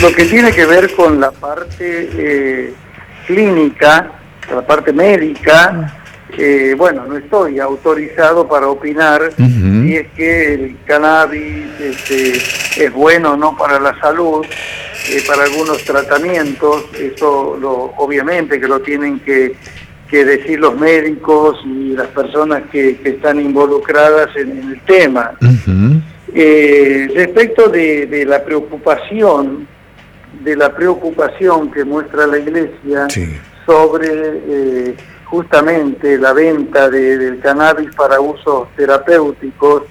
lo que tiene que ver con la parte eh, clínica, la parte médica, eh, bueno, no estoy autorizado para opinar si es que el cannabis este, es bueno o no para la salud, eh, para algunos tratamientos, eso lo, obviamente que lo tienen que, decir los médicos y las personas que, están involucradas en, el tema. Eh, respecto de, la preocupación, de la preocupación que muestra la Iglesia sobre justamente la venta del cannabis para usos terapéuticos,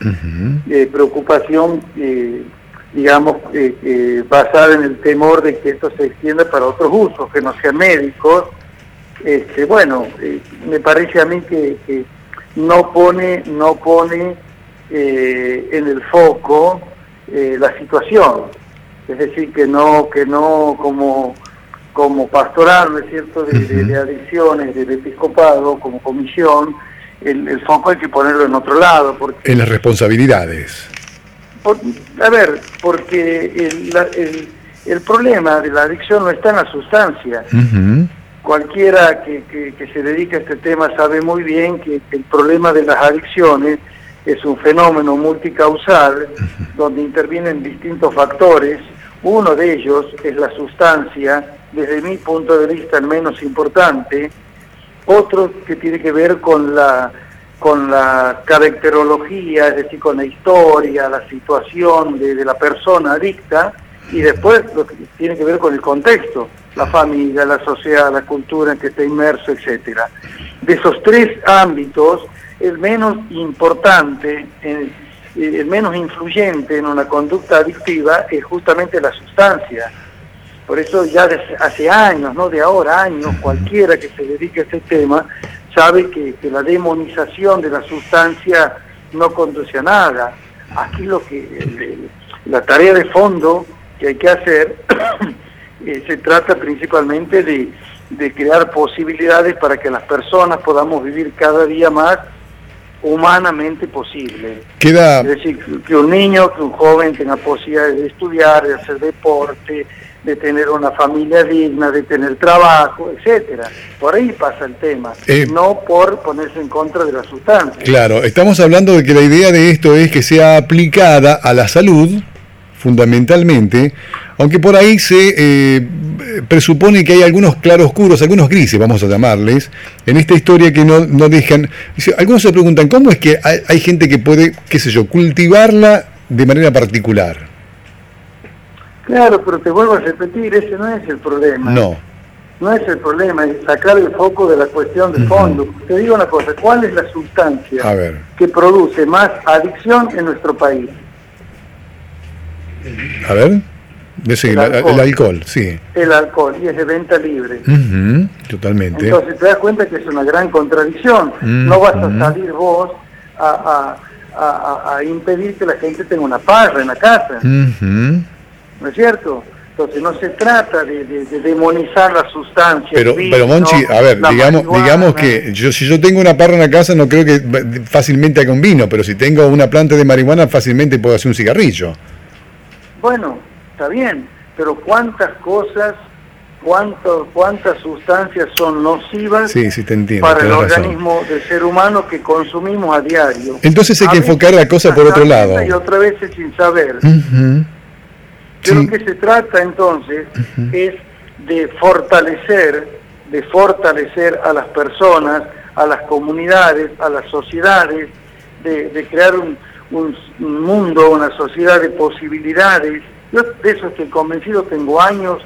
eh, preocupación, eh, digamos, eh, basada en el temor de que esto se extienda para otros usos, que no sean médicos. Este, bueno, me parece a mí que, no pone, no pone en el foco la situación, es decir, que no, que no como como pastoral, ¿no es cierto?, de, adicciones del episcopado, como comisión, el, foco hay que ponerlo en otro lado. Porque, en las responsabilidades. a ver, porque el, problema de la adicción no está en la sustancia. Cualquiera que, se dedica a este tema sabe muy bien que el problema de las adicciones es un fenómeno multicausal donde intervienen distintos factores. Uno de ellos es la sustancia desde mi punto de vista el menos importante, otro que tiene que ver con la, con la caracterología, es decir, con la historia, la situación de, la persona adicta, y después lo que tiene que ver con el contexto, la familia, la sociedad, la cultura en que está inmerso, etc. De esos tres ámbitos, el menos importante, el menos influyente en una conducta adictiva es justamente la sustancia por eso ya desde hace años, no de ahora, años, cualquiera que se dedique a este tema sabe que, la demonización de la sustancia no conduce a nada. Aquí lo que la tarea de fondo que hay que hacer eh, se trata principalmente de, crear posibilidades para que las personas podamos vivir cada día más humanamente posible. Queda... Es decir, que un niño, que un joven tenga posibilidades de estudiar, de hacer deporte, de tener una familia digna, de tener trabajo, etcétera. Por ahí pasa el tema, eh, no por ponerse en contra de la sustancia. Claro, estamos hablando de que la idea de esto es que sea aplicada a la salud, fundamentalmente, aunque por ahí se eh, presupone que hay algunos claroscuros, algunos grises, vamos a llamarles, en esta historia que no, no dejan... Algunos se preguntan, ¿cómo es que hay, hay gente que puede, qué sé yo, cultivarla de manera particular? Claro, pero te vuelvo a repetir, ese no es el problema. No. No es el problema, es sacar el foco de la cuestión de fondo. Te digo una cosa, ¿cuál es la sustancia que produce más adicción en nuestro país? A ver, el, alcohol. sí. El alcohol, y es de venta libre. totalmente. Entonces te das cuenta que es una gran contradicción. No vas a salir vos a, impedir que la gente tenga una parra en la casa. ¿no es cierto? Entonces no se trata de, demonizar la sustancia. Pero, pero Monchi, a ver, digamos, digamos que yo, si yo tengo una parra en la casa no creo que fácilmente haga un vino, pero si tengo una planta de marihuana fácilmente puedo hacer un cigarrillo. Bueno, está bien, pero ¿cuántas cosas, cuánto, cuántas sustancias son nocivas para el organismo del ser humano que consumimos a diario? Entonces hay que enfocar la cosa por otro lado. Y otra vez sin saber. De lo que se trata entonces es de fortalecer, de fortalecer a las personas, a las comunidades, a las sociedades, de, crear un, mundo, una sociedad de posibilidades. Yo de eso estoy convencido, tengo años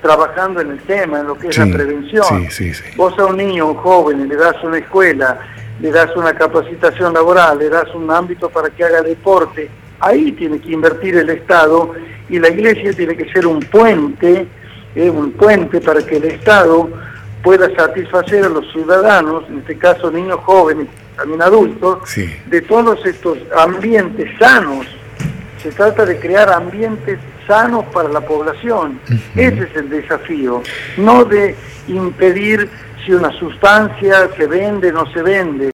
trabajando en el tema, en lo que es la prevención. Vos a un niño, un joven, le das una escuela, le das una capacitación laboral, le das un ámbito para que haga deporte, ahí tiene que invertir el Estado y la Iglesia tiene que ser un puente, eh, un puente para que el Estado pueda satisfacer a los ciudadanos, en este caso niños jóvenes, también adultos, de todos estos ambientes sanos. Se trata de crear ambientes sanos para la población. Ese es el desafío, no de impedir si una sustancia se vende o no se vende.